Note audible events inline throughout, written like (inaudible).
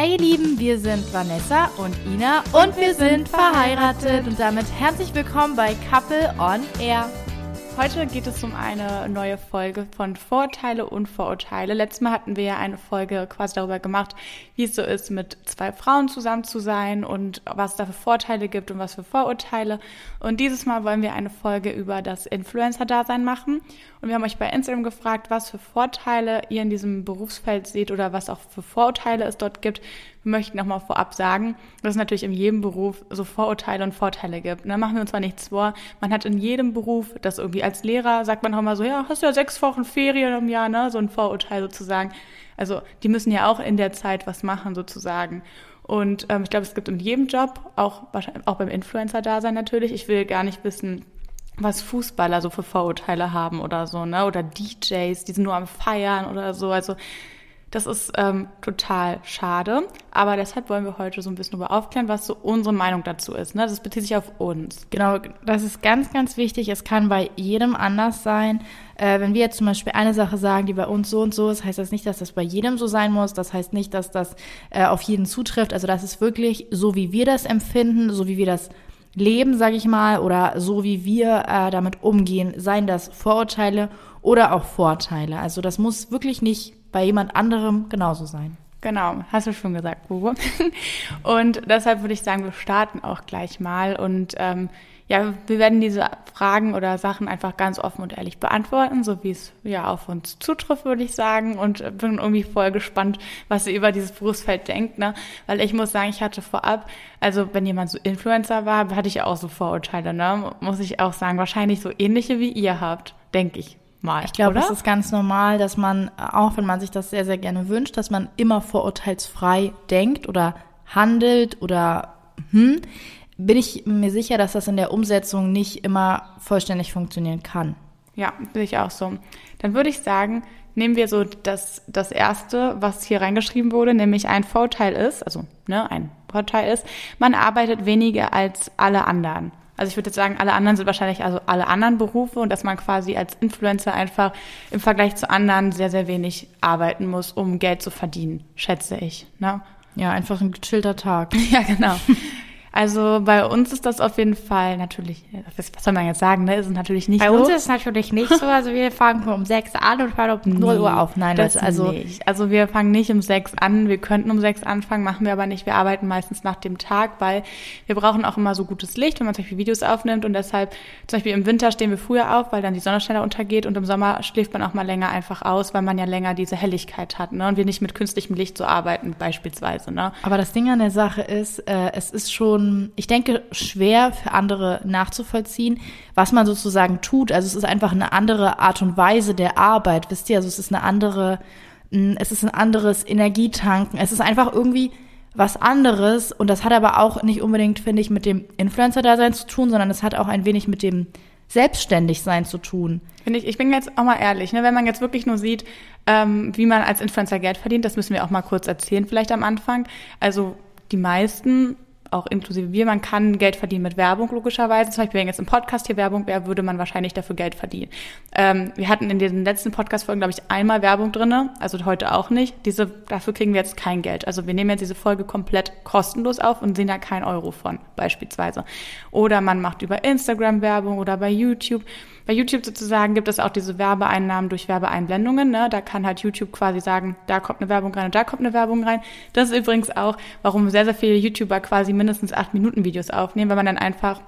Hey ihr Lieben, wir sind Vanessa und Ina und wir sind verheiratet und damit herzlich willkommen bei Couple on Air. Heute geht es um eine neue Folge von Vorteile und Vorurteile. Letztes Mal hatten wir ja eine Folge quasi darüber gemacht, wie es so ist, mit zwei Frauen zusammen zu sein und was da für Vorteile gibt und was für Vorurteile. Und dieses Mal wollen wir eine Folge über das Influencer-Dasein machen. Und wir haben euch bei Instagram gefragt, was für Vorteile ihr in diesem Berufsfeld seht oder was auch für Vorurteile es dort gibt. Wir möchten nochmal vorab sagen, dass es natürlich in jedem Beruf so Vorurteile und Vorteile gibt. Da machen wir uns zwar nichts vor. Man hat in jedem Beruf, das irgendwie als Lehrer sagt man auch mal so, ja, hast du ja sechs Wochen Ferien im Jahr, ne? So ein Vorurteil sozusagen. Also die müssen ja auch in der Zeit was machen sozusagen. Und ähm, ich glaube, es gibt in jedem Job, auch, auch beim Influencer-Dasein natürlich. Ich will gar nicht wissen, was Fußballer so für Vorurteile haben oder so, ne? Oder DJs, die sind nur am Feiern oder so. Also das ist ähm, total schade. Aber deshalb wollen wir heute so ein bisschen darüber aufklären, was so unsere Meinung dazu ist. Ne? Das bezieht sich auf uns. Genau, das ist ganz, ganz wichtig. Es kann bei jedem anders sein. Äh, wenn wir jetzt zum Beispiel eine Sache sagen, die bei uns so und so ist, heißt das nicht, dass das bei jedem so sein muss. Das heißt nicht, dass das äh, auf jeden zutrifft. Also das ist wirklich so, wie wir das empfinden, so wie wir das leben, sage ich mal, oder so wie wir äh, damit umgehen, seien das Vorurteile oder auch Vorteile. Also das muss wirklich nicht bei jemand anderem genauso sein. Genau, hast du schon gesagt, Bubu. (laughs) Und deshalb würde ich sagen, wir starten auch gleich mal. Und ähm, ja, wir werden diese Fragen oder Sachen einfach ganz offen und ehrlich beantworten, so wie es ja auf uns zutrifft, würde ich sagen. Und bin irgendwie voll gespannt, was ihr über dieses Berufsfeld denkt, ne? Weil ich muss sagen, ich hatte vorab, also wenn jemand so Influencer war, hatte ich auch so Vorurteile, ne? Muss ich auch sagen, wahrscheinlich so ähnliche wie ihr habt, denke ich mal. Ich glaube, es ist ganz normal, dass man, auch wenn man sich das sehr, sehr gerne wünscht, dass man immer vorurteilsfrei denkt oder handelt oder hm, bin ich mir sicher, dass das in der Umsetzung nicht immer vollständig funktionieren kann. Ja, bin ich auch so. Dann würde ich sagen, nehmen wir so das, das erste, was hier reingeschrieben wurde, nämlich ein Vorteil ist, also ne, ein Vorteil ist, man arbeitet weniger als alle anderen. Also ich würde jetzt sagen, alle anderen sind wahrscheinlich also alle anderen Berufe und dass man quasi als Influencer einfach im Vergleich zu anderen sehr, sehr wenig arbeiten muss, um Geld zu verdienen, schätze ich. Ne? Ja, einfach ein gechillter Tag. (laughs) ja, genau. Also bei uns ist das auf jeden Fall natürlich, was soll man jetzt sagen, ne? Ist natürlich nicht bei so. Bei uns ist es natürlich nicht so. Also wir fangen um sechs an und hören um (laughs) null Uhr auf. Nein, das also nicht. Also wir fangen nicht um sechs an. Wir könnten um sechs anfangen, machen wir aber nicht. Wir arbeiten meistens nach dem Tag, weil wir brauchen auch immer so gutes Licht, wenn man zum Beispiel Videos aufnimmt und deshalb zum Beispiel im Winter stehen wir früher auf, weil dann die Sonne schneller untergeht und im Sommer schläft man auch mal länger einfach aus, weil man ja länger diese Helligkeit hat, ne? Und wir nicht mit künstlichem Licht so arbeiten beispielsweise, ne? Aber das Ding an der Sache ist, äh, es ist schon, ich denke schwer für andere nachzuvollziehen, was man sozusagen tut. Also es ist einfach eine andere Art und Weise der Arbeit, wisst ihr? Also es ist eine andere, hm, es ist ein anderes Energietanken. Es ist einfach irgendwie was anderes und das hat aber auch nicht unbedingt, finde ich, mit dem Influencer-Dasein zu tun, sondern es hat auch ein wenig mit dem Selbstständigsein zu tun. Finde ich, ich bin jetzt auch mal ehrlich, ne? wenn man jetzt wirklich nur sieht, ähm, wie man als Influencer Geld verdient, das müssen wir auch mal kurz erzählen, vielleicht am Anfang. Also die meisten auch inklusive wir, man kann Geld verdienen mit Werbung logischerweise. Zum Beispiel, wenn jetzt im Podcast hier Werbung wäre, würde man wahrscheinlich dafür Geld verdienen. Ähm, wir hatten in den letzten Podcast-Folgen, glaube ich, einmal Werbung drinne, also heute auch nicht. Diese, dafür kriegen wir jetzt kein Geld. Also wir nehmen jetzt diese Folge komplett kostenlos auf und sehen da keinen Euro von, beispielsweise. Oder man macht über Instagram Werbung oder bei YouTube. Bei YouTube sozusagen gibt es auch diese Werbeeinnahmen durch Werbeeinblendungen. Ne? Da kann halt YouTube quasi sagen, da kommt eine Werbung rein und da kommt eine Werbung rein. Das ist übrigens auch, warum sehr, sehr viele YouTuber quasi mindestens acht Minuten Videos aufnehmen, weil man dann einfach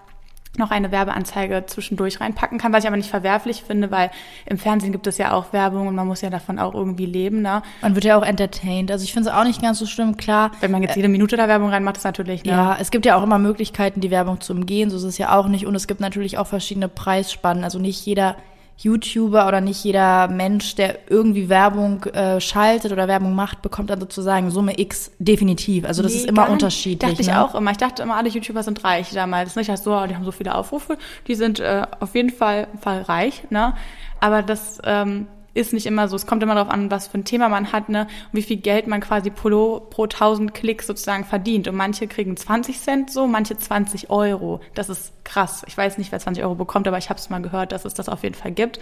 noch eine Werbeanzeige zwischendurch reinpacken kann, was ich aber nicht verwerflich finde, weil im Fernsehen gibt es ja auch Werbung und man muss ja davon auch irgendwie leben. Ne? Man wird ja auch entertained. Also ich finde es auch nicht ganz so schlimm, klar. Wenn man jetzt jede Minute da Werbung reinmacht, ist natürlich. Ne? Ja, es gibt ja auch immer Möglichkeiten, die Werbung zu umgehen. So ist es ja auch nicht. Und es gibt natürlich auch verschiedene Preisspannen. Also nicht jeder YouTuber oder nicht jeder Mensch, der irgendwie Werbung äh, schaltet oder Werbung macht, bekommt dann sozusagen Summe X definitiv. Also das nee, ist immer unterschiedlich. Dachte ne? ich auch immer. Ich dachte immer, alle YouTuber sind reich damals. Nicht, so, oh, die haben so viele Aufrufe, die sind äh, auf jeden Fall, Fall reich. Ne? Aber das ähm, ist nicht immer so. Es kommt immer darauf an, was für ein Thema man hat, ne? Und wie viel Geld man quasi pro, pro 1000 Klicks sozusagen verdient. Und manche kriegen 20 Cent so, manche 20 Euro. Das ist krass. Ich weiß nicht, wer 20 Euro bekommt, aber ich habe es mal gehört, dass es das auf jeden Fall gibt.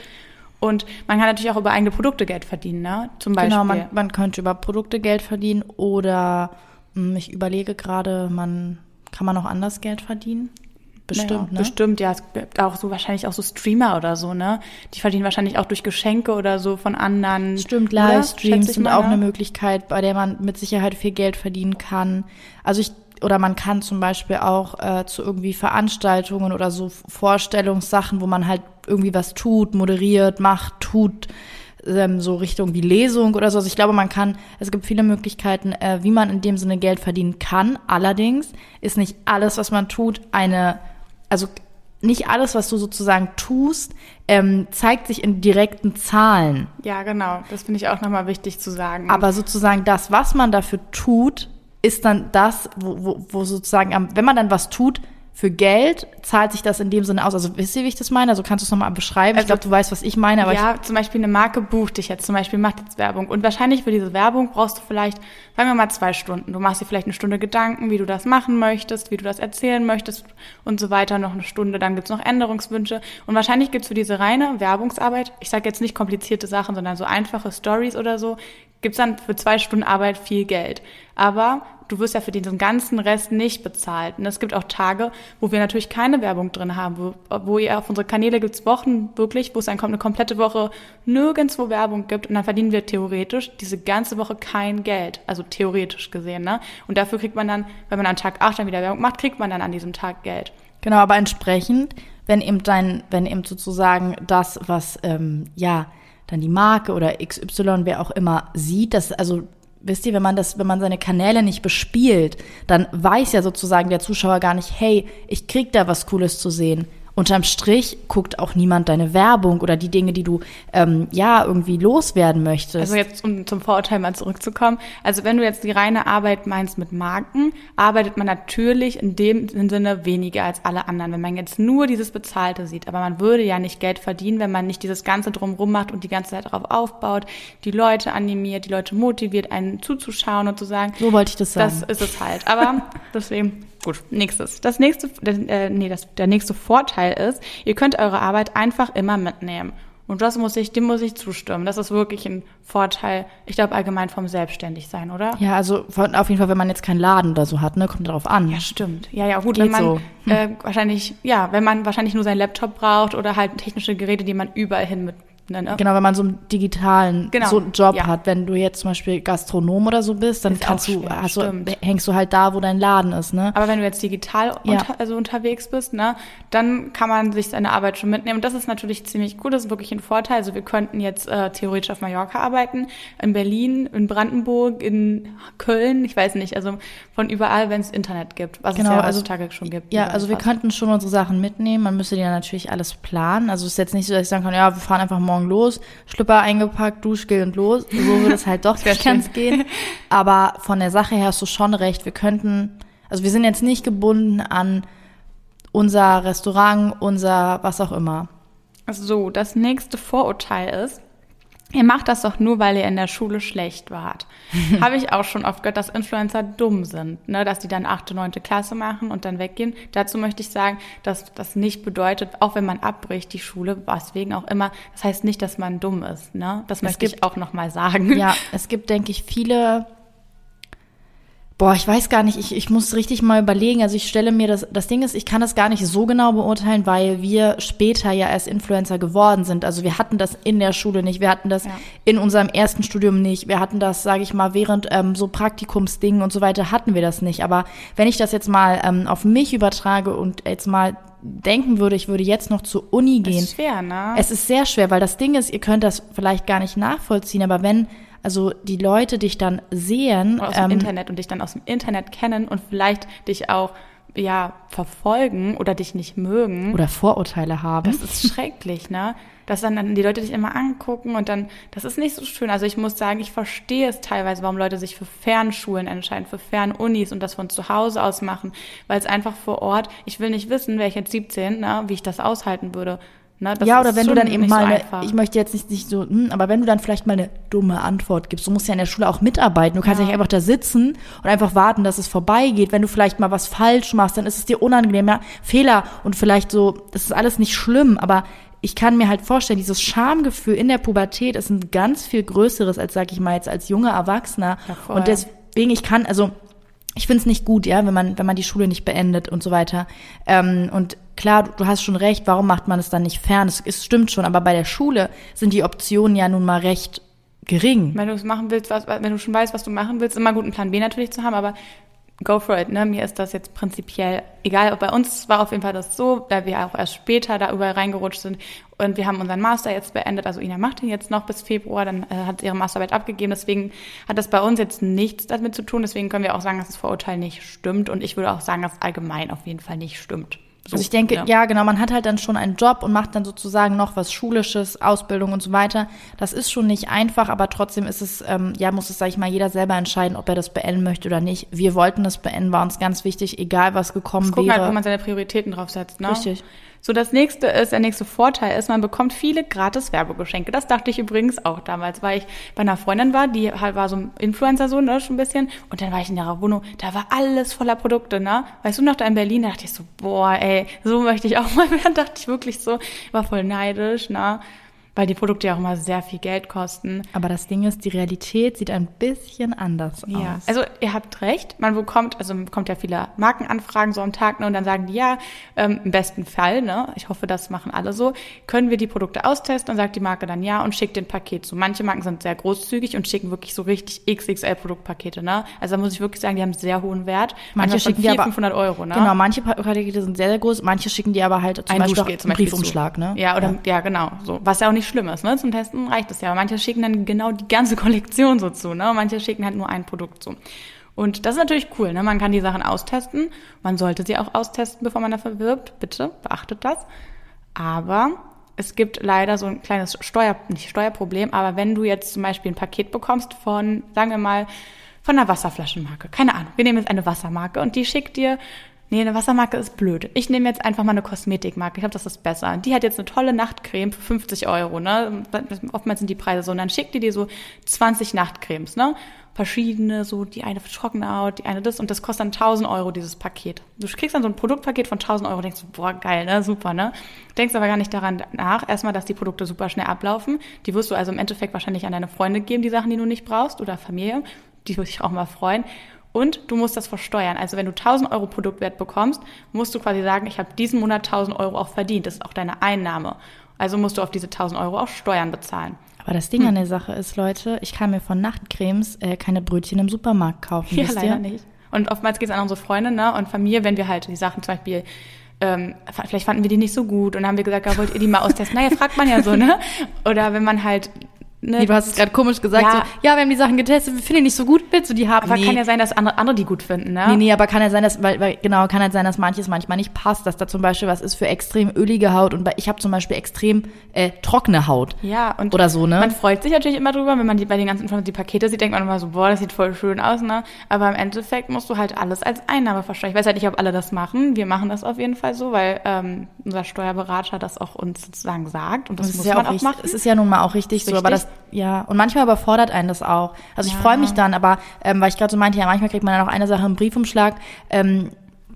Und man kann natürlich auch über eigene Produkte Geld verdienen, ne? Zum Beispiel. Genau, man, man könnte über Produkte Geld verdienen oder Hm, Ich überlege gerade, man kann man auch anders Geld verdienen? Bestimmt, Naja, ne? Bestimmt, ja. Es gibt auch so wahrscheinlich auch so Streamer oder so, ne? Die verdienen wahrscheinlich auch durch Geschenke oder so von anderen. Stimmt, Livestreams sind auch ne? eine Möglichkeit, bei der man mit Sicherheit viel Geld verdienen kann. Also ich oder man kann zum Beispiel auch äh, zu irgendwie Veranstaltungen oder so Vorstellungssachen, wo man halt irgendwie was tut, moderiert, macht, tut, ähm, so Richtung wie Lesung oder so. Also ich glaube, man kann, es gibt viele Möglichkeiten, äh, wie man in dem Sinne Geld verdienen kann. Allerdings ist nicht alles, was man tut, eine, also nicht alles, was du sozusagen tust, ähm, zeigt sich in direkten Zahlen. Ja, genau. Das finde ich auch nochmal wichtig zu sagen. Aber sozusagen das, was man dafür tut, ist dann das, wo, wo, wo sozusagen, wenn man dann was tut für Geld, zahlt sich das in dem Sinne aus. Also wisst ihr, wie ich das meine? Also kannst du es nochmal beschreiben? ich Also- glaube, du weißt, was ich meine, aber ja, zum Beispiel eine Marke bucht dich jetzt, zum Beispiel macht jetzt Werbung. Und wahrscheinlich für diese Werbung brauchst du vielleicht, sagen wir mal, zwei Stunden. Du machst dir vielleicht eine Stunde Gedanken, wie du das machen möchtest, wie du das erzählen möchtest und so weiter. Noch eine Stunde, dann gibt's noch Änderungswünsche. Und wahrscheinlich gibt's für diese reine Werbungsarbeit, ich sage jetzt nicht komplizierte Sachen, sondern so einfache Stories oder so, gibt's dann für zwei Stunden Arbeit viel Geld. Aber du wirst ja für diesen ganzen Rest nicht bezahlt. Und es gibt auch Tage, wo wir natürlich keine Werbung drin haben, wo, wo ihr auf unsere Kanäle gibt's Wochen wirklich, wo es dann kommt eine komplette Woche nirgendwo Werbung gibt und dann verdienen wir theoretisch diese ganze Woche kein Geld. Also theoretisch gesehen, ne? Und dafür kriegt man dann, wenn man an Tag 8 dann wieder Werbung macht, kriegt man dann an diesem Tag Geld. Genau, aber entsprechend, wenn eben dein, wenn eben sozusagen das, was ähm, ja dann die Marke oder XY, wer auch immer sieht, das also wisst ihr, wenn man das, wenn man seine Kanäle nicht bespielt, dann weiß ja sozusagen der Zuschauer gar nicht, hey, ich krieg da was Cooles zu sehen. Unterm Strich guckt auch niemand deine Werbung oder die Dinge, die du ähm, ja irgendwie loswerden möchtest. Also jetzt, um zum Vorurteil mal zurückzukommen. Also wenn du jetzt die reine Arbeit meinst mit Marken, arbeitet man natürlich in dem Sinne weniger als alle anderen, wenn man jetzt nur dieses Bezahlte sieht. Aber man würde ja nicht Geld verdienen, wenn man nicht dieses Ganze drumrum macht und die ganze Zeit darauf aufbaut, die Leute animiert, die Leute motiviert, einen zuzuschauen und zu sagen, so wollte ich das sagen. das ist es halt. Aber (laughs) deswegen, gut, nächstes. Das nächste, äh, nee, das, der nächste Vorteil ist, ihr könnt eure Arbeit einfach immer mitnehmen. Und das muss ich, dem muss ich zustimmen. Das ist wirklich ein Vorteil, ich glaube allgemein vom Selbstständigsein, oder? ja, also von, auf jeden Fall, wenn man jetzt keinen Laden oder so hat, ne, kommt darauf an. Ja, stimmt. Ja, ja, gut, Geht wenn man so. Hm. äh, wahrscheinlich, ja, wenn man wahrscheinlich nur seinen Laptop braucht oder halt technische Geräte, die man überall hin mit, ne? Genau, wenn man so einen digitalen Genau, so einen Job ja. hat, wenn du jetzt zum Beispiel Gastronom oder so bist, dann Ist kannst du, schwer, stimmt. hängst du halt da, wo dein Laden ist, ne? Aber wenn du jetzt digital Ja. unter, also unterwegs bist, ne, dann kann man sich seine Arbeit schon mitnehmen. Und das ist natürlich ziemlich gut. Das ist wirklich ein Vorteil. Also wir könnten jetzt äh, theoretisch auf Mallorca arbeiten, in Berlin, in Brandenburg, in Köln, ich weiß nicht, also von überall, wenn es Internet gibt, was Genau, es ja also- heutzutage schon gibt. Ja, also wir fast. könnten schon unsere Sachen mitnehmen. Man müsste ja natürlich alles planen. Also es ist jetzt nicht so, dass ich sagen kann, ja, wir fahren einfach morgen los, Schlüpper eingepackt, Duschgel und los. So würde (laughs) es halt doch nicht ganz gehen. Aber von der Sache her hast du schon recht. Wir könnten, also wir sind jetzt nicht gebunden an unser Restaurant, unser was auch immer. So, das nächste Vorurteil ist, ihr macht das doch nur, weil ihr in der Schule schlecht wart. (laughs) Habe ich auch schon oft gehört, dass Influencer dumm sind, ne? dass die dann achte, neunte Klasse machen und dann weggehen. Dazu möchte ich sagen, dass das nicht bedeutet, auch wenn man abbricht die Schule, weswegen auch immer, das heißt nicht, dass man dumm ist. Ne? Das möchte ich gibt- auch nochmal sagen. Ja, es gibt, denke ich, viele. Boah, ich weiß gar nicht, ich, ich muss richtig mal überlegen. Also ich stelle mir das, das Ding ist, ich kann das gar nicht so genau beurteilen, weil wir später ja erst Influencer geworden sind. Also wir hatten das in der Schule nicht, wir hatten das Ja. in unserem ersten Studium nicht, wir hatten das, sage ich mal, während ähm, so Praktikumsdingen und so weiter hatten wir das nicht. Aber wenn ich das jetzt mal ähm, auf mich übertrage und jetzt mal denken würde, ich würde jetzt noch zur Uni gehen, ist schwer, ne? es ist sehr schwer, weil das Ding ist, ihr könnt das vielleicht gar nicht nachvollziehen, aber wenn also die Leute dich dann sehen, aus dem ähm, Internet und dich dann aus dem Internet kennen und vielleicht dich auch ja verfolgen oder dich nicht mögen. oder Vorurteile haben, Das ist schrecklich, ne? Dass dann, dann die Leute dich immer angucken und dann, das ist nicht so schön. Also ich muss sagen, ich verstehe es teilweise, warum Leute sich für Fernschulen entscheiden, für Fernunis und das von zu Hause aus machen, weil es einfach vor Ort, ich will nicht wissen, wäre ich jetzt 17, ne, wie ich das aushalten würde. Ne? Ja, oder wenn du dann eben mal, so eine, ich möchte jetzt nicht, nicht so, hm, aber wenn du dann vielleicht mal eine dumme Antwort gibst, du musst ja in der Schule auch mitarbeiten, du kannst ja nicht einfach da sitzen und einfach warten, dass es vorbeigeht. Wenn du vielleicht mal was falsch machst, dann ist es dir unangenehm, ja, Fehler und vielleicht so, das ist alles nicht schlimm, aber ich kann mir halt vorstellen, dieses Schamgefühl in der Pubertät ist ein ganz viel größeres als, sag ich mal, jetzt als junger Erwachsener. Ja, und deswegen, ich kann, also, ich finde es nicht gut, ja, wenn man, wenn man die Schule nicht beendet und so weiter. Ähm, und klar, du, hast schon recht, warum macht man es dann nicht fern? Es, stimmt schon, aber bei der Schule sind die Optionen ja nun mal recht gering. Wenn du es machen willst, was, wenn du schon weißt, was du machen willst, immer gut einen Plan B natürlich zu haben, aber go for it, ne? Mir ist das jetzt prinzipiell egal. Bei uns war auf jeden Fall das so, da wir auch erst später da überall reingerutscht sind und wir haben unseren Master jetzt beendet. Also Ina macht ihn jetzt noch bis Februar, dann äh, hat sie ihre Masterarbeit abgegeben. Deswegen hat das bei uns jetzt nichts damit zu tun. Deswegen können wir auch sagen, dass das Vorurteil nicht stimmt. Und ich würde auch sagen, dass allgemein auf jeden Fall nicht stimmt. So, also ich denke, ja. ja. genau, man hat halt dann schon einen Job und macht dann sozusagen noch was Schulisches, Ausbildung und so weiter. Das ist schon nicht einfach, aber trotzdem ist es, ähm, ja, muss es, sag ich mal, jeder selber entscheiden, ob er das beenden möchte oder nicht. Wir wollten das beenden, war uns ganz wichtig, egal was gekommen gucken halt, wäre. Halt, wo man seine Prioritäten draufsetzt, ne? Richtig. So, das nächste ist, der nächste Vorteil ist, man bekommt viele gratis Werbegeschenke. Das dachte ich übrigens auch damals, weil ich bei einer Freundin war, die halt war so ein Influencer so, ne, schon ein bisschen. Und dann war ich in ihrer Wohnung, da war alles voller Produkte, ne. Weißt du noch, da in Berlin, da dachte ich so, boah, ey, so möchte ich auch mal (laughs) werden, dachte ich wirklich so, war voll neidisch, ne weil die Produkte ja auch immer sehr viel Geld kosten. Aber das Ding ist, die Realität sieht ein bisschen anders ja. aus. Also ihr habt recht, man bekommt, also man bekommt ja viele Markenanfragen so am Tag, ne, und dann sagen die ja, ähm, im besten Fall, ne, ich hoffe, das machen alle so, können wir die Produkte austesten, dann sagt die Marke dann ja und schickt den Paket zu. Manche Marken sind sehr großzügig und schicken wirklich so richtig XXL Produktpakete, ne? Also da muss ich wirklich sagen, die haben sehr hohen Wert. Manche schicken 400, die aber 500 Euro, ne? Genau, manche Pakete sind sehr, sehr groß, manche schicken die aber halt zum Ein Beispiel einen Briefumschlag, ne? Ja, oder, ja. ja, genau, so. Was ja auch nicht schlimm ist, ne? Zum Testen reicht es ja. Manche schicken dann genau die ganze Kollektion so zu, ne? Manche schicken halt nur ein Produkt zu. Und das ist natürlich cool, ne? Man kann die Sachen austesten. Man sollte sie auch austesten, bevor man dafür wirbt. Bitte, beachtet das. Aber es gibt leider so ein kleines Steuer, nicht Steuerproblem, aber wenn du jetzt zum Beispiel ein Paket bekommst von, sagen wir mal, von einer Wasserflaschenmarke, keine Ahnung, wir nehmen jetzt eine Wassermarke und die schickt dir Nee, eine Wassermarke ist blöd. Ich nehme jetzt einfach mal eine Kosmetikmarke. Ich glaube, das ist besser. Die hat jetzt eine tolle Nachtcreme für 50 Euro. Ne? Oftmals sind die Preise so. Und dann schickt die dir so 20 Nachtcremes. Ne? Verschiedene, so die eine für trockene Haut, die eine das. Und das kostet dann 1000 Euro, dieses Paket. Du kriegst dann so ein Produktpaket von 1000 Euro. Denkst du, boah, geil, ne? super. ne? Denkst aber gar nicht daran nach, erstmal, dass die Produkte super schnell ablaufen. Die wirst du also im Endeffekt wahrscheinlich an deine Freunde geben, die Sachen, die du nicht brauchst. Oder Familie. Die würde ich auch mal freuen. Und du musst das versteuern. Also wenn du 1000 Euro Produktwert bekommst, musst du quasi sagen, ich habe diesen Monat 1000 Euro auch verdient. Das ist auch deine Einnahme. Also musst du auf diese 1000 Euro auch Steuern bezahlen. Aber das Ding hm. an der Sache ist, Leute, ich kann mir von Nachtcremes äh, keine Brötchen im Supermarkt kaufen. Ja, leider ihr? nicht. Und oftmals geht es an unsere Freunde ne, und Familie, wenn wir halt die Sachen zum Beispiel ähm, vielleicht fanden wir die nicht so gut und dann haben wir gesagt, ja, wollt ihr die mal austesten? naja, fragt man ja so, ne? Oder wenn man halt Ne, nee, du hast es gerade komisch gesagt. Ja. So, ja, wir haben die Sachen getestet, wir finden die nicht so gut, willst du die haben? Aber nee. kann ja sein, dass andere, andere die gut finden, ne? Nee, nee, aber kann ja sein, dass, weil, weil genau, kann halt sein, dass manches manchmal nicht passt, dass da zum Beispiel was ist für extrem ölige Haut und ich habe zum Beispiel extrem äh, trockene Haut. Ja, und oder so, ne? Man freut sich natürlich immer drüber, wenn man die bei den ganzen die Pakete sieht, denkt man immer so, boah, das sieht voll schön aus, ne? Aber im Endeffekt musst du halt alles als Einnahme versteuern. Ich weiß halt nicht, ob alle das machen. Wir machen das auf jeden Fall so, weil ähm, unser Steuerberater das auch uns sozusagen sagt und das, das muss ja man auch, richtig, machen. Es ist ja nun mal auch richtig, richtig so, aber das ja und manchmal überfordert einen das auch. Also ich ja. freue mich dann, aber ähm, weil ich gerade so meinte, ja, manchmal kriegt man dann auch eine Sache im Briefumschlag. Ähm,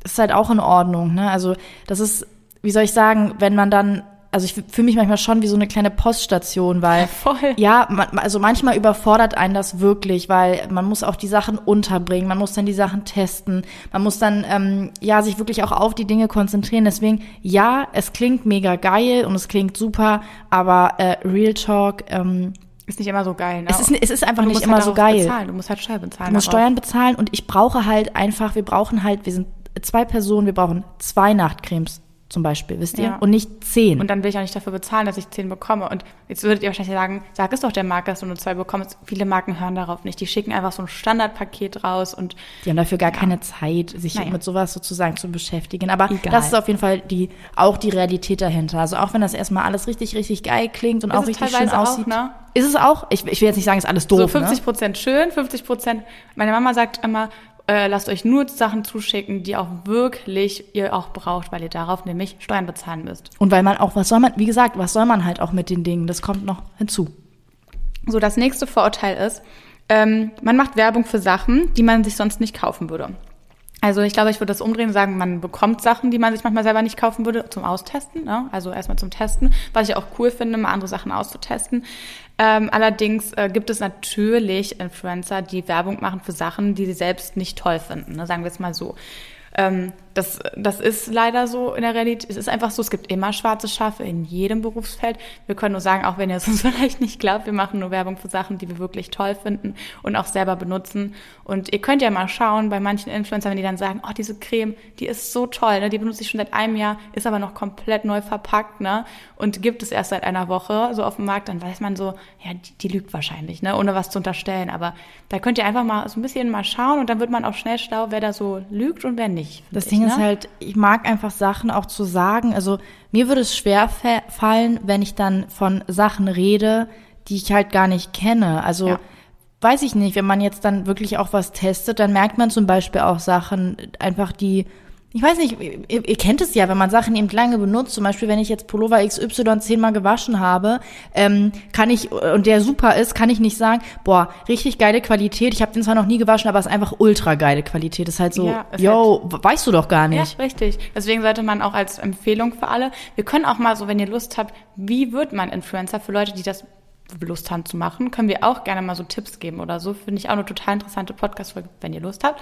ist halt auch in Ordnung. Ne? Also das ist, wie soll ich sagen, wenn man dann also ich fühle mich manchmal schon wie so eine kleine Poststation, weil (laughs) Voll. ja, man, also manchmal überfordert einen das wirklich, weil man muss auch die Sachen unterbringen, man muss dann die Sachen testen, man muss dann ähm, ja sich wirklich auch auf die Dinge konzentrieren. Deswegen ja, es klingt mega geil und es klingt super, aber äh, Real Talk ähm, ist nicht immer so geil, ne? Es ist, es ist einfach nicht immer halt so geil. Bezahlen. Du musst halt Steuern bezahlen. Du musst Steuern bezahlen und ich brauche halt einfach, wir brauchen halt, wir sind zwei Personen, wir brauchen zwei Nachtcremes zum Beispiel, wisst ihr? Ja. Und nicht zehn. Und dann will ich auch nicht dafür bezahlen, dass ich zehn bekomme. Und jetzt würdet ihr wahrscheinlich sagen, sag es doch der Marke, dass du nur zwei bekommst. Viele Marken hören darauf nicht. Die schicken einfach so ein Standardpaket raus und. Die haben dafür gar ja. keine Zeit, sich naja. mit sowas sozusagen zu beschäftigen. Aber Egal. das ist auf jeden Fall die, auch die Realität dahinter. Also auch wenn das erstmal alles richtig, richtig geil klingt und ist auch richtig schön aussieht. Auch, ne? Ist es auch? Ich, ich will jetzt nicht sagen, ist alles doof. So 50 ne? Prozent ne? schön, 50 Prozent. Meine Mama sagt immer, äh, lasst euch nur Sachen zuschicken, die auch wirklich ihr auch braucht, weil ihr darauf nämlich Steuern bezahlen müsst. Und weil man auch, was soll man, wie gesagt, was soll man halt auch mit den Dingen? Das kommt noch hinzu. So, das nächste Vorurteil ist, ähm, man macht Werbung für Sachen, die man sich sonst nicht kaufen würde. Also ich glaube, ich würde das umdrehen und sagen, man bekommt Sachen, die man sich manchmal selber nicht kaufen würde, zum Austesten. Ne? Also erstmal zum Testen, was ich auch cool finde, mal andere Sachen auszutesten. Ähm, allerdings äh, gibt es natürlich Influencer, die Werbung machen für Sachen, die sie selbst nicht toll finden. Ne? Sagen wir es mal so. Ähm, das, das ist leider so in der Realität. Es ist einfach so, es gibt immer schwarze Schafe in jedem Berufsfeld. Wir können nur sagen, auch wenn ihr es (laughs) uns vielleicht nicht glaubt, wir machen nur Werbung für Sachen, die wir wirklich toll finden und auch selber benutzen. Und ihr könnt ja mal schauen bei manchen Influencern, wenn die dann sagen, oh, diese Creme, die ist so toll, ne? die benutze ich schon seit einem Jahr, ist aber noch komplett neu verpackt, ne? Und gibt es erst seit einer Woche so auf dem Markt, dann weiß man so, ja, die, die lügt wahrscheinlich, ne? Ohne was zu unterstellen. Aber da könnt ihr einfach mal so ein bisschen mal schauen und dann wird man auch schnell schlau, wer da so lügt und wer nicht. Das Ding ist ne? halt, ich mag einfach Sachen auch zu sagen. Also mir würde es schwer fallen, wenn ich dann von Sachen rede, die ich halt gar nicht kenne. Also ja. weiß ich nicht, wenn man jetzt dann wirklich auch was testet, dann merkt man zum Beispiel auch Sachen einfach, die ich weiß nicht, ihr, ihr, kennt es ja, wenn man Sachen eben lange benutzt, zum Beispiel, wenn ich jetzt Pullover XY zehnmal gewaschen habe, ähm, kann ich, und der super ist, kann ich nicht sagen, boah, richtig geile Qualität, ich habe den zwar noch nie gewaschen, aber es ist einfach ultra geile Qualität. Das ist halt so, ja, yo, weißt du doch gar nicht. Ja, richtig. Deswegen sollte man auch als Empfehlung für alle, wir können auch mal so, wenn ihr Lust habt, wie wird man Influencer für Leute, die das Lust haben zu machen, können wir auch gerne mal so Tipps geben oder so. Finde ich auch eine total interessante Podcast-Folge, wenn ihr Lust habt.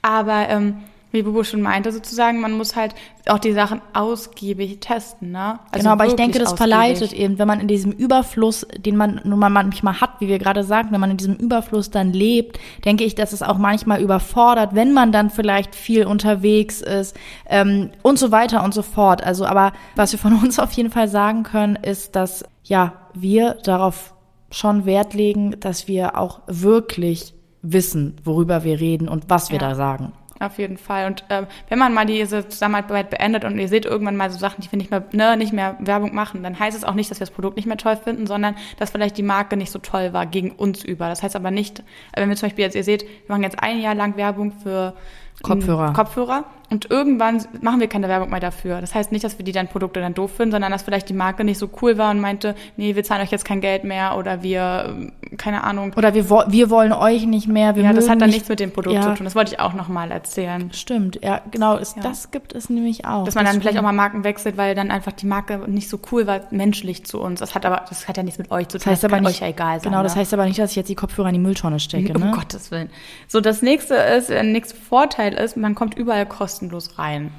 Aber ähm, wie Bubu schon meinte, sozusagen, man muss halt auch die Sachen ausgiebig testen, ne? Also genau, aber ich denke, das ausgiebig. verleitet eben, wenn man in diesem Überfluss, den man nun mal manchmal hat, wie wir gerade sagen, wenn man in diesem Überfluss dann lebt, denke ich, dass es auch manchmal überfordert, wenn man dann vielleicht viel unterwegs ist ähm, und so weiter und so fort. Also, aber was wir von (laughs) uns auf jeden Fall sagen können, ist, dass ja wir darauf schon Wert legen, dass wir auch wirklich wissen, worüber wir reden und was wir ja. da sagen. Auf jeden Fall. Und ähm, wenn man mal diese Zusammenarbeit beendet und ihr seht irgendwann mal so Sachen, die wir nicht mehr, ne, nicht mehr Werbung machen, dann heißt es auch nicht, dass wir das Produkt nicht mehr toll finden, sondern dass vielleicht die Marke nicht so toll war gegen uns über. Das heißt aber nicht, wenn wir zum Beispiel jetzt, ihr seht, wir machen jetzt ein Jahr lang Werbung für Kopfhörer. Kopfhörer. Und irgendwann machen wir keine Werbung mehr dafür. Das heißt nicht, dass wir die dann Produkte dann doof finden, sondern dass vielleicht die Marke nicht so cool war und meinte, nee, wir zahlen euch jetzt kein Geld mehr oder wir, ähm, keine Ahnung. Oder wir, wir wollen euch nicht mehr. Ja, das hat dann nichts mit dem Produkt ja. zu tun. Das wollte ich auch nochmal erzählen. Stimmt, ja, genau. Ist, ja. Das gibt es nämlich auch. Dass man dann vielleicht auch mal Marken wechselt, weil dann einfach die Marke nicht so cool war, menschlich zu uns. Das hat aber, das hat ja nichts mit euch zu tun. Das heißt das aber nicht, euch ja egal sein. Genau, das ne? heißt aber nicht, dass ich jetzt die Kopfhörer in die Mülltonne stecke. Um ne? Gottes Willen. So, das nächste ist, der nächste Vorteil ist, man kommt überall kostenlos rein.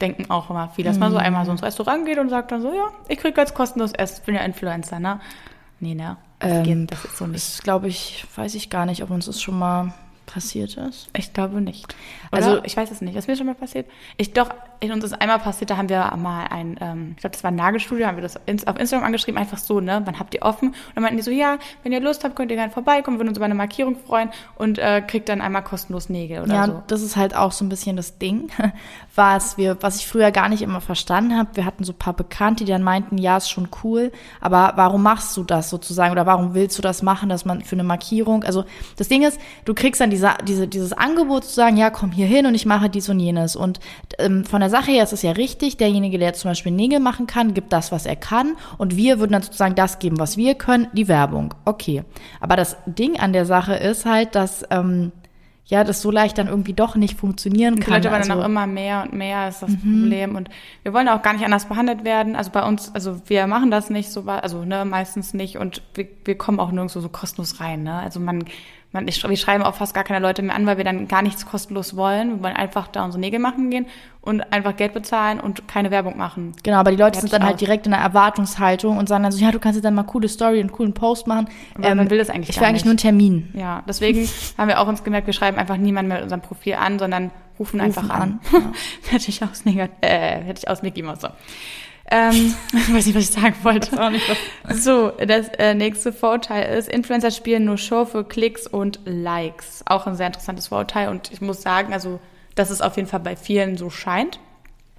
Denken auch immer viele, dass man so mhm. einmal so ins Restaurant geht und sagt dann so, ja, ich kriege jetzt kostenlos Essen, ich bin ja Influencer, ne? Nee, ne? Das, ähm, geht, das ist so nicht. Das glaube ich, weiß ich gar nicht, ob uns das schon mal passiert ist. Ich glaube nicht. Oder? Also ich weiß es nicht. Ist mir schon mal passiert? Ich doch, in uns ist einmal passiert, da haben wir mal ein, ähm, ich glaube, das war ein Nagelstudio, haben wir das auf Instagram angeschrieben, einfach so, ne, wann habt ihr offen? Und dann meinten die so, ja, wenn ihr Lust habt, könnt ihr gerne vorbeikommen, würden uns über eine Markierung freuen und äh, kriegt dann einmal kostenlos Nägel oder ja, so. Ja, das ist halt auch so ein bisschen das Ding, was wir, was ich früher gar nicht immer verstanden habe. Wir hatten so paar Bekannte, die dann meinten, ja, ist schon cool, aber warum machst du das sozusagen oder warum willst du das machen, dass man für eine Markierung, also das Ding ist, du kriegst dann diese, diese, dieses Angebot zu sagen, ja, komm hier hin und ich mache dies und jenes und ähm, von der Sache her ist es ja richtig, derjenige, der zum Beispiel Nägel machen kann, gibt das, was er kann. Und wir würden dann sozusagen das geben, was wir können, die Werbung. Okay. Aber das Ding an der Sache ist halt, dass ähm, ja, das so leicht dann irgendwie doch nicht funktionieren kann. Die Leute wollen also, dann auch immer mehr und mehr ist das mhm. Problem. Und wir wollen auch gar nicht anders behandelt werden. Also bei uns, also wir machen das nicht so, also ne, meistens nicht und wir, wir kommen auch nirgendwo so kostenlos rein. Ne? Also man man, ich, wir schreiben auch fast gar keine Leute mehr an, weil wir dann gar nichts kostenlos wollen. Wir wollen einfach da unsere Nägel machen gehen und einfach Geld bezahlen und keine Werbung machen. Genau, aber die Leute sind dann halt direkt in einer Erwartungshaltung und sagen dann so, ja, du kannst jetzt dann mal coole Story und coolen Post machen. Aber ähm, man will das eigentlich Ich will eigentlich nur einen Termin. Ja, deswegen (laughs) haben wir auch uns gemerkt, wir schreiben einfach niemanden mit unserem Profil an, sondern rufen, rufen einfach an. an. (laughs) Ja. hätte ich aus, äh, hätte ich aus Mickey Mouse so. Ähm, (laughs) ich weiß nicht, was ich sagen wollte. Auch nicht, so, das äh, nächste Vorurteil ist, Influencer spielen nur Show für Klicks und Likes. Auch ein sehr interessantes Vorurteil und ich muss sagen, also, dass es auf jeden Fall bei vielen so scheint.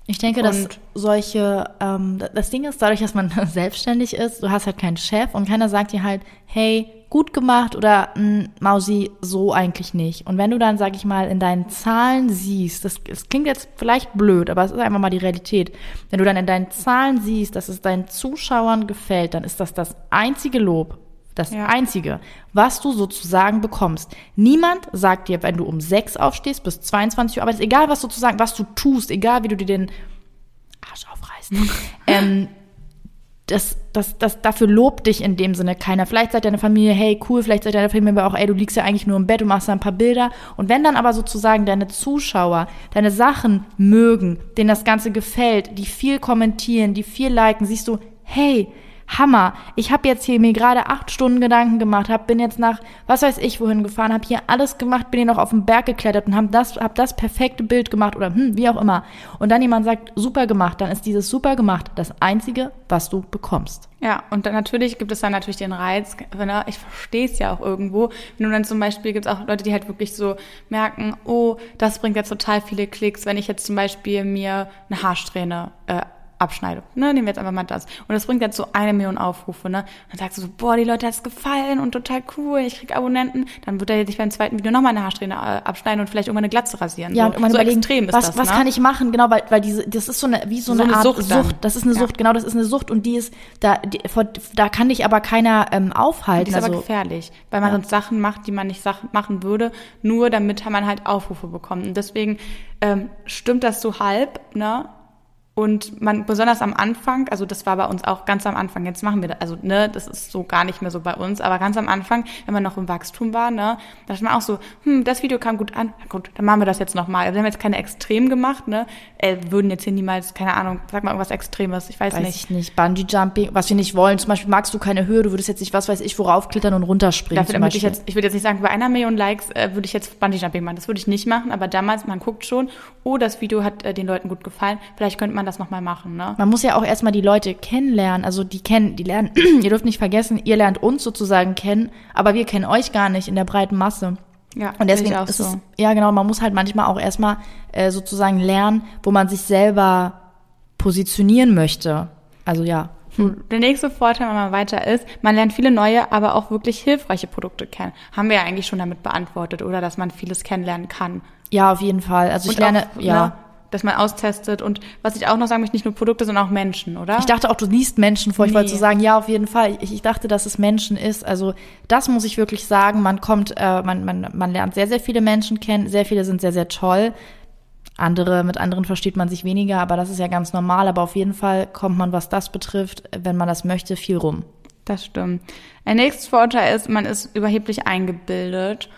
Ich denke, dass solche, ähm, das Ding ist, dadurch, dass man (laughs) selbstständig ist, du hast halt keinen Chef und keiner sagt dir halt, hey, gut gemacht oder hm, Mausi, so eigentlich nicht. Und wenn du dann, sag ich mal, in deinen Zahlen siehst, das, das klingt jetzt vielleicht blöd, aber es ist einfach mal die Realität. Wenn du dann in deinen Zahlen siehst, dass es deinen Zuschauern gefällt, dann ist das das einzige Lob, Das ja. Einzige, was du sozusagen bekommst. Niemand sagt dir, wenn du um 6 aufstehst, bis 22 Uhr arbeitest, egal was sozusagen, was du tust, egal wie du dir den Arsch aufreißt, (laughs) ähm, das, das, das, dafür lobt dich in dem Sinne keiner. Vielleicht sagt deine Familie, hey, cool, vielleicht sagt deine Familie aber auch, ey, du liegst ja eigentlich nur im Bett, du machst da ein paar Bilder. Und wenn dann aber sozusagen deine Zuschauer deine Sachen mögen, denen das Ganze gefällt, die viel kommentieren, die viel liken, siehst du, hey, Hammer. Ich habe jetzt hier mir gerade acht Stunden Gedanken gemacht, hab, bin jetzt nach was weiß ich wohin gefahren, habe hier alles gemacht, bin hier noch auf den Berg geklettert und habe das, hab das perfekte Bild gemacht oder hm, wie auch immer. Und dann jemand sagt, super gemacht, dann ist dieses super gemacht das Einzige, was du bekommst. Ja, und dann natürlich gibt es dann natürlich den Reiz, ne, ich verstehe es ja auch irgendwo, wenn du dann zum Beispiel gibt es auch Leute, die halt wirklich so merken, oh, das bringt jetzt total viele Klicks, wenn ich jetzt zum Beispiel mir eine Haarsträhne äh, abschneide. Ne, nehmen wir jetzt einfach mal das. Und das bringt jetzt so eine Million Aufrufe, ne? Dann sagst du so, boah, die Leute hat's gefallen und total cool, ich krieg Abonnenten. Dann wird er sich beim zweiten Video nochmal eine Haarsträhne äh, abschneiden und vielleicht irgendwann eine Glatze rasieren. Ja, so, und irgendwann so überlegen, extrem ist was, das, was ne? kann ich machen? Genau, weil, weil diese, das ist so eine, wie so, so eine, Art Sucht. Sucht. Das ist eine ja. Sucht, genau, das ist eine Sucht und die ist, da, die, da kann dich aber keiner ähm, aufhalten. Die ist also, aber gefährlich, weil man ja. sonst Sachen macht, die man nicht machen würde, nur damit man halt Aufrufe bekommt. Und deswegen ähm, stimmt das so halb, ne? Und man, besonders am Anfang, also das war bei uns auch ganz am Anfang, jetzt machen wir das, also ne, das ist so gar nicht mehr so bei uns, aber ganz am Anfang, wenn man noch im Wachstum war, ne, da ist man auch so, hm, das Video kam gut an, gut, dann machen wir das jetzt nochmal. Also wir haben jetzt keine Extrem gemacht, ne, äh, würden jetzt hier niemals, keine Ahnung, sag mal irgendwas Extremes, ich weiß, weiß nicht. Ich nicht. Bungee Jumping, was wir nicht wollen, zum Beispiel magst du keine Höhe, du würdest jetzt nicht, was weiß ich, worauf klettern und runterspringen. Dafür würde ich jetzt, ich würde jetzt nicht sagen, bei einer Million Likes äh, würde ich jetzt Bungee Jumping machen, das würde ich nicht machen, aber damals, man guckt schon, oh, das Video hat äh, den Leuten gut gefallen, vielleicht könnte man das nochmal machen, ne. Man muss ja auch erstmal die Leute kennenlernen. Also die kennen, die lernen, (clears throat) ihr dürft nicht vergessen, ihr lernt uns sozusagen kennen, aber wir kennen euch gar nicht in der breiten Masse. Ja, und deswegen auch ist so. es, ja genau, man muss halt manchmal auch erstmal äh, sozusagen lernen, wo man sich selber positionieren möchte. Also ja. Hm. Der nächste Vorteil, wenn man weiter ist, man lernt viele neue, aber auch wirklich hilfreiche Produkte kennen. Haben wir ja eigentlich schon damit beantwortet, oder? Dass man vieles kennenlernen kann. Ja, auf jeden Fall. Also ich und lerne, auch, ja. Ne, dass man austestet und was ich auch noch sagen möchte, nicht nur Produkte, sondern auch Menschen, oder? Ich dachte auch, du liest Menschen vor. Ich nee. wollte so sagen, ja, auf jeden Fall. Ich, ich, dachte, dass es Menschen ist. Also das muss ich wirklich sagen. Man kommt, äh, man, man, man lernt sehr, sehr viele Menschen kennen. Sehr viele sind sehr, sehr toll. Andere, mit anderen versteht man sich weniger, aber das ist ja ganz normal. Aber auf jeden Fall kommt man, was das betrifft, wenn man das möchte, viel rum. Das stimmt. Ein nächstes Vorteil ist, man ist überheblich eingebildet.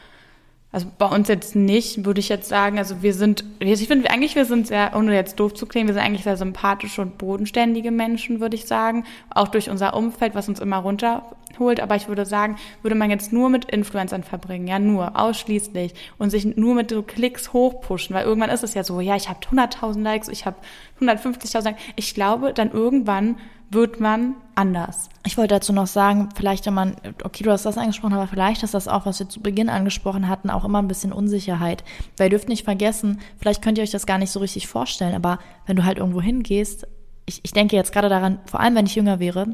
Also bei uns jetzt nicht, würde ich jetzt sagen. Also wir sind, ich finde eigentlich, wir sind sehr, ohne jetzt doof zu klingen, wir sind eigentlich sehr sympathische und bodenständige Menschen, würde ich sagen. Auch durch unser Umfeld, was uns immer runterholt. Aber ich würde sagen, würde man jetzt nur mit Influencern verbringen, ja, nur, ausschließlich und sich nur mit so Klicks hochpushen, weil irgendwann ist es ja so, ja, ich habe 100.000 Likes, ich habe 150.000 Likes. Ich glaube, dann irgendwann wird man anders. Ich wollte dazu noch sagen, vielleicht wenn man, okay, du hast das angesprochen, aber vielleicht ist das auch, was wir zu Beginn angesprochen hatten, auch immer ein bisschen Unsicherheit. Weil ihr dürft nicht vergessen, vielleicht könnt ihr euch das gar nicht so richtig vorstellen, aber wenn du halt irgendwo hingehst, ich, ich denke jetzt gerade daran, vor allem wenn ich jünger wäre,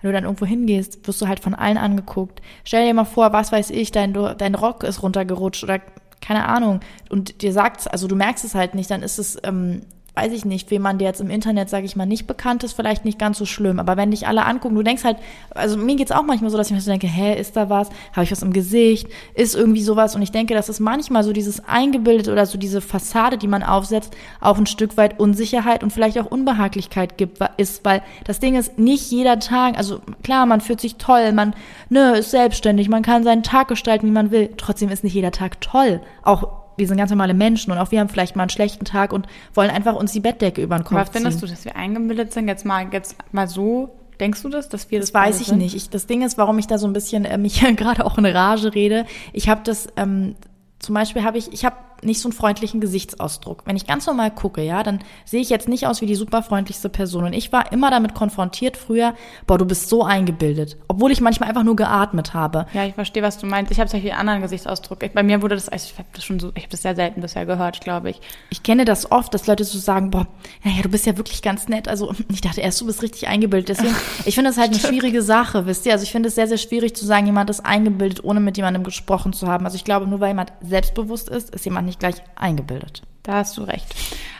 wenn du dann irgendwo hingehst, wirst du halt von allen angeguckt. Stell dir mal vor, was weiß ich, dein, dein Rock ist runtergerutscht oder keine Ahnung. Und dir sagt's, also du merkst es halt nicht, dann ist es ähm, weiß ich nicht, wem man dir jetzt im Internet, sage ich mal, nicht bekannt ist, vielleicht nicht ganz so schlimm. Aber wenn dich alle angucken, du denkst halt, also mir geht's auch manchmal so, dass ich mir so denke, hä, ist da was? Habe ich was im Gesicht? Ist irgendwie sowas? Und ich denke, dass es manchmal so dieses eingebildet oder so diese Fassade, die man aufsetzt, auch ein Stück weit Unsicherheit und vielleicht auch Unbehaglichkeit gibt, ist, weil das Ding ist, nicht jeder Tag, also klar, man fühlt sich toll, man ne, ist selbstständig, man kann seinen Tag gestalten, wie man will. Trotzdem ist nicht jeder Tag toll. Auch wir sind ganz normale Menschen und auch wir haben vielleicht mal einen schlechten Tag und wollen einfach uns die Bettdecke über den Kopf Was findest du, dass wir eingebildet sind? Jetzt mal, jetzt mal so Denkst du das, dass wir das? Das weiß ich sind? nicht. Ich, das Ding ist, warum ich da so ein bisschen äh, (laughs) mich gerade auch in Rage rede. Ich habe das ähm, zum Beispiel habe ich, ich habe nicht so einen freundlichen Gesichtsausdruck. Wenn ich ganz normal gucke, ja, dann sehe ich jetzt nicht aus wie die super freundlichste Person. Und ich war immer damit konfrontiert früher, boah, du bist so eingebildet. Obwohl ich manchmal einfach nur geatmet habe. Ja, ich verstehe, was du meinst. Ich habe einen anderen Gesichtsausdruck. Ich, bei mir wurde das, ich habe das schon so, ich habe das sehr selten bisher gehört, glaube ich. Ich kenne das oft, dass Leute so sagen, boah, naja, du bist ja wirklich ganz nett. Also (laughs) ich dachte erst, du bist richtig eingebildet. Deswegen, (laughs) ich finde das halt eine schwierige Sache, wisst ihr? Also ich finde es sehr, sehr schwierig zu sagen, jemand ist eingebildet, ohne mit jemandem gesprochen zu haben. Also ich glaube, nur weil jemand selbstbewusst ist, ist jemand nicht gleich eingebildet. Da hast du recht.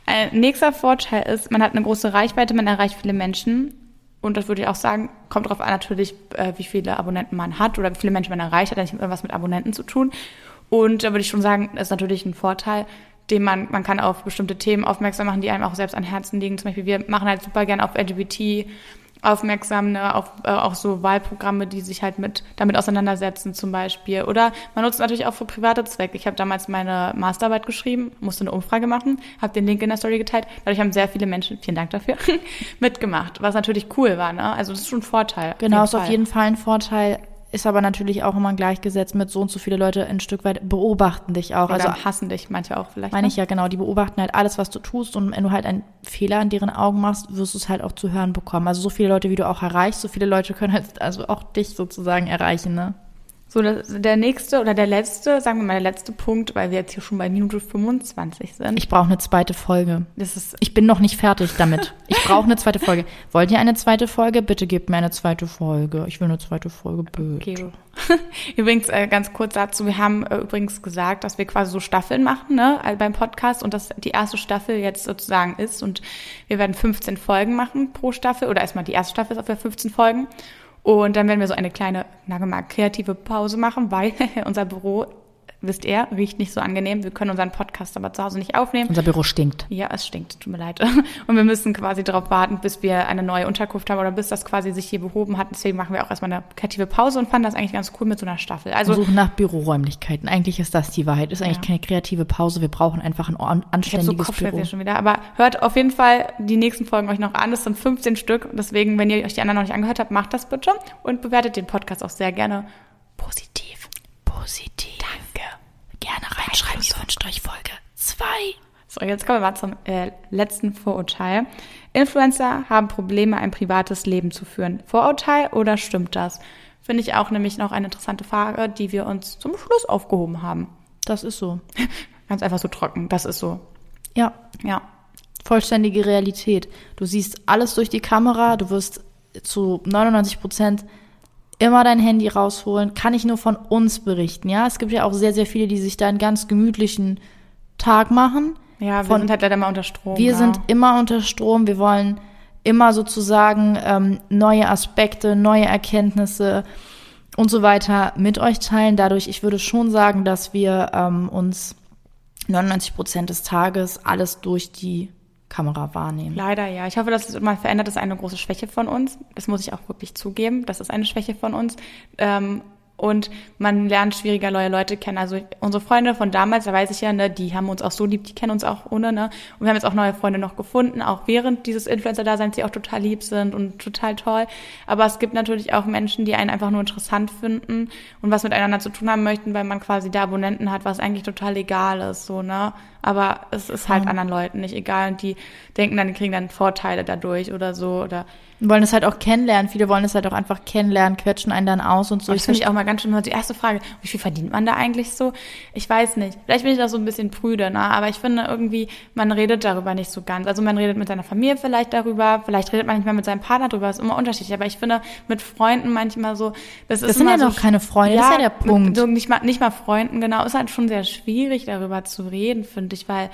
Ein nächster Vorteil ist, man hat eine große Reichweite, man erreicht viele Menschen Und das würde ich auch sagen, kommt darauf an natürlich, äh, wie viele Abonnenten man hat oder wie viele Menschen man erreicht, hat eigentlich was mit Abonnenten zu tun. Und da würde ich schon sagen, das ist natürlich ein Vorteil, den man, man kann auf bestimmte Themen aufmerksam machen, die einem auch selbst an Herzen liegen. Zum Beispiel, wir machen halt super gern auf LGBT aufmerksam, ne, auf äh, auch so Wahlprogramme, die sich halt mit damit auseinandersetzen zum Beispiel. Oder man nutzt natürlich auch für private Zwecke. Ich habe damals meine Masterarbeit geschrieben, musste eine Umfrage machen, habe den Link in der Story geteilt. Dadurch haben sehr viele Menschen, vielen Dank dafür, (laughs) mitgemacht, was natürlich cool war. Ne? Also das ist schon ein Vorteil. Genau, ist auf jeden Fall ein Vorteil ist aber natürlich auch immer gleichgesetzt mit so und so viele Leute ein Stück weit beobachten dich auch. Oder also hassen dich manche auch vielleicht. Meine ne? ich ja genau, die beobachten halt alles, was du tust und wenn du halt einen Fehler in deren Augen machst, wirst du es halt auch zu hören bekommen. Also so viele Leute, wie du auch erreichst, so viele Leute können halt also auch dich sozusagen erreichen, ne? So, der nächste oder der letzte, sagen wir mal der letzte Punkt, weil wir jetzt hier schon bei Minute 25 sind. Ich brauche eine zweite Folge. Das ist, ich bin noch nicht fertig damit. Ich brauche eine zweite Folge. (laughs) Wollt ihr eine zweite Folge? Bitte gebt mir eine zweite Folge. Ich will eine zweite Folge, bitte. Okay. (laughs) übrigens, äh, ganz kurz dazu, wir haben äh, übrigens gesagt, dass wir quasi so Staffeln machen, ne, beim Podcast und dass die erste Staffel jetzt sozusagen ist und wir werden 15 Folgen machen pro Staffel oder erstmal die erste Staffel ist auf der 15 Folgen und dann werden wir so eine kleine, sagen mal, kreative Pause machen, weil (laughs) unser Büro wisst ihr, riecht nicht so angenehm. Wir können unseren Podcast aber zu Hause nicht aufnehmen. Unser Büro stinkt. Ja, es stinkt, tut mir leid. (laughs) Und wir müssen quasi darauf warten, bis wir eine neue Unterkunft haben oder bis das quasi sich hier behoben hat. Deswegen machen wir auch erstmal eine kreative Pause und fanden das eigentlich ganz cool mit so einer Staffel. Also wir suchen nach Büroräumlichkeiten. Eigentlich ist das die Wahrheit. Ist eigentlich ja. keine kreative Pause. Wir brauchen einfach ein anständiges ich so Büro. schon wieder. Aber hört auf jeden Fall die nächsten Folgen euch noch an. Das sind 15 Stück. Deswegen, wenn ihr euch die anderen noch nicht angehört habt, macht das bitte und bewertet den Podcast auch sehr gerne positiv. Positiv gerne reinschreiben. Ihr wünscht euch Folge 2. So, jetzt kommen wir mal zum äh, letzten Vorurteil. Influencer haben Probleme, ein privates Leben zu führen. Vorurteil oder stimmt das? Finde ich auch nämlich noch eine interessante Frage, die wir uns zum Schluss aufgehoben haben. Das ist so. (laughs) Ganz einfach so trocken. Das ist so. Ja. Ja. Vollständige Realität. Du siehst alles durch die Kamera. Du wirst zu 99 Prozent immer dein Handy rausholen. Kann ich nur von uns berichten, ja. Es gibt ja auch sehr, sehr viele, die sich da einen ganz gemütlichen Tag machen. Ja, wir von, sind halt leider immer unter Strom. Wir ja. sind immer unter Strom. Wir wollen immer sozusagen ähm, neue Aspekte, neue Erkenntnisse und so weiter mit euch teilen. Dadurch, ich würde schon sagen, dass wir ähm, uns 99 Prozent des Tages alles durch die Kamera wahrnehmen. Leider ja. Ich hoffe, dass es mal verändert. Das ist eine große Schwäche von uns. Das muss ich auch wirklich zugeben. Das ist eine Schwäche von uns. Ähm, und man lernt schwieriger neue Leute kennen. Also unsere Freunde von damals, da weiß ich ja, ne, die haben uns auch so lieb, die kennen uns auch ohne, ne? Und wir haben jetzt auch neue Freunde noch gefunden, auch während dieses Influencer-Daseins, die auch total lieb sind und total toll. Aber es gibt natürlich auch Menschen, die einen einfach nur interessant finden und was miteinander zu tun haben möchten, weil man quasi da Abonnenten hat, was eigentlich total legal ist, so, ne? Aber es ist halt anderen Leuten nicht egal und die denken dann, die kriegen dann Vorteile dadurch oder so oder wollen es halt auch kennenlernen. Viele wollen es halt auch einfach kennenlernen, quetschen einen dann aus und so. Das finde ich auch mal ganz schön. Die erste Frage, wie viel verdient man da eigentlich so? Ich weiß nicht. Vielleicht bin ich da so ein bisschen prüde, ne? aber ich finde irgendwie, man redet darüber nicht so ganz. Also man redet mit seiner Familie vielleicht darüber, vielleicht redet man nicht mehr mit seinem Partner darüber, das ist immer unterschiedlich. Aber ich finde mit Freunden manchmal so, das, das ist sind ja noch keine Freunde, ja, das ist ja der Punkt. so nicht mal, nicht mal Freunden, genau, ist halt schon sehr schwierig darüber zu reden, finde ich, weil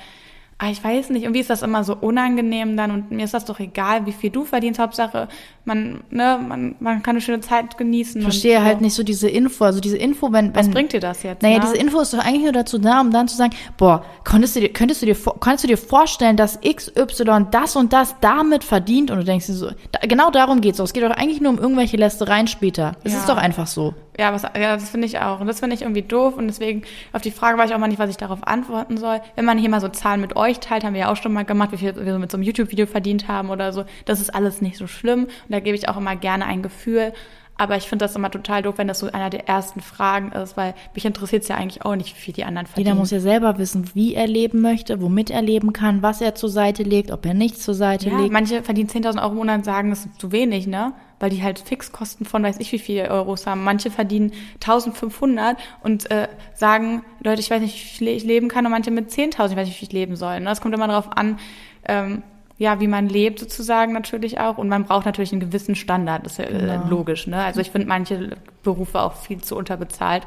ah, ich weiß nicht, irgendwie ist das immer so unangenehm dann und mir ist das doch egal, wie viel du verdienst. Hauptsache, man, ne, man, man kann eine schöne Zeit genießen. Ich verstehe so. halt nicht so diese Info, also diese Info, wenn, wenn Was bringt dir das jetzt? Naja, ne? diese Info ist doch eigentlich nur dazu da, um dann zu sagen, boah, konntest du dir, könntest du dir, kannst du dir vorstellen, dass XY das und das damit verdient und du denkst dir so, da, genau darum geht's doch. Es geht doch eigentlich nur um irgendwelche Lästereien später. Es ja. ist doch einfach so. Ja, was, ja, das finde ich auch. Und das finde ich irgendwie doof. Und deswegen, auf die Frage weiß ich auch mal nicht, was ich darauf antworten soll. Wenn man hier mal so Zahlen mit euch teilt, haben wir ja auch schon mal gemacht, wie viel wir so mit so einem YouTube-Video verdient haben oder so. Das ist alles nicht so schlimm. Und da gebe ich auch immer gerne ein Gefühl. Aber ich finde das immer total doof, wenn das so einer der ersten Fragen ist, weil mich interessiert es ja eigentlich auch nicht, wie viel die anderen verdienen. Jeder muss ja selber wissen, wie er leben möchte, womit er leben kann, was er zur Seite legt, ob er nichts zur Seite ja, legt. Manche verdienen 10.000 Euro im Monat und sagen, das ist zu wenig, ne? Weil die halt Fixkosten von weiß ich wie viel Euros haben. Manche verdienen 1.500 und äh, sagen, Leute, ich weiß nicht, wie viel ich leben kann und manche mit 10.000, ich weiß nicht, wie ich leben soll. Ne? Das kommt immer darauf an, ähm, ja, wie man lebt sozusagen natürlich auch. Und man braucht natürlich einen gewissen Standard, das ist ja äh, genau. logisch. Ne? Also ich finde manche Berufe auch viel zu unterbezahlt.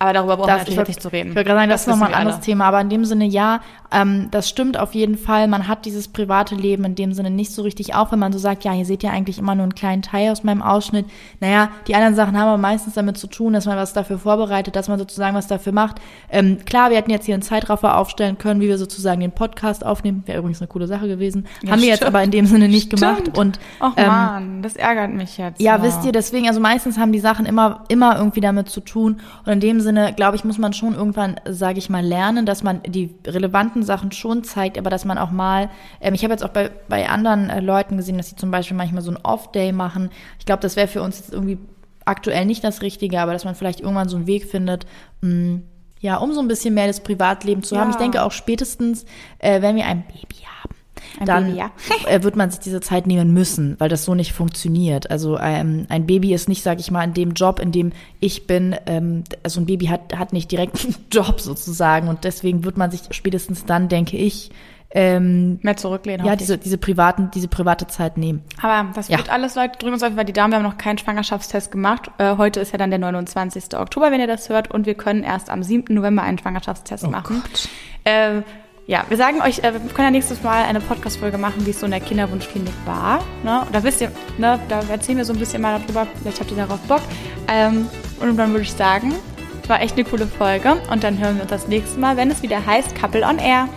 Aber darüber brauchen Das- wir ich natürlich nicht zu reden. Ich würde gerade sagen, das, ist wissen nochmal ein anderes alle. Thema. Aber in dem Sinne, ja, ähm, das stimmt auf jeden Fall. Man hat dieses private Leben in dem Sinne nicht so richtig auf, wenn man so sagt, ja, hier seht ihr eigentlich immer nur einen kleinen Teil aus meinem Ausschnitt. Naja, die anderen Sachen haben aber meistens damit zu tun, dass man was dafür vorbereitet, dass man sozusagen was dafür macht. Ähm, klar, wir hätten jetzt hier einen Zeitraffer aufstellen können, wie wir sozusagen den Podcast aufnehmen. Wäre übrigens eine coole Sache gewesen. Ja, haben wir jetzt aber in dem Sinne nicht gemacht. Stimmt. Und Och ähm, man, das ärgert mich jetzt. ja, wisst ihr, deswegen, also meistens haben die Sachen immer, immer irgendwie damit zu tun. Und in dem Sinne, glaube ich, muss man schon irgendwann, sage ich mal, lernen, dass man die relevanten Sachen schon zeigt, aber dass man auch mal, ähm, ich habe jetzt auch bei, bei anderen äh, Leuten gesehen, dass sie zum Beispiel manchmal so ein Off-Day machen. Ich glaube, das wäre für uns jetzt irgendwie aktuell nicht das Richtige, aber dass man vielleicht irgendwann so einen Weg findet, mh, ja, um so ein bisschen mehr das Privatleben zu haben. Ja. Ich denke auch spätestens, äh, wenn wir ein Baby haben, Ein dann Baby, ja. (laughs) äh, wird man sich diese Zeit nehmen müssen, weil das so nicht funktioniert. Also ähm, ein Baby ist nicht, sag ich mal, in dem Job, in dem ich bin, ähm, also ein Baby hat, hat nicht direkt (laughs) einen Job sozusagen und deswegen wird man sich spätestens dann, denke ich, ähm, Mehr zurücklehnen. ja, diese, diese privaten, diese private Zeit nehmen. Aber das Ja. wird alles, Leute, drücken uns auf Fall die Daumen. Wir haben noch keinen Schwangerschaftstest gemacht. Äh, heute ist ja dann der 29. Oktober, wenn ihr das hört. Und wir können erst am 7. November einen Schwangerschaftstest Oh machen. Äh, ja, wir sagen euch, äh, wir können ja nächstes Mal eine Podcast-Folge machen, wie es so in der Kinderwunschklinik war. Ne? Und da wisst ihr, ne, da erzählen wir so ein bisschen mal darüber. Vielleicht habt ihr darauf Bock. Ähm, und dann würde ich sagen, es war echt eine coole Folge. Und dann hören wir uns das nächste Mal, wenn es wieder heißt Couple on Air.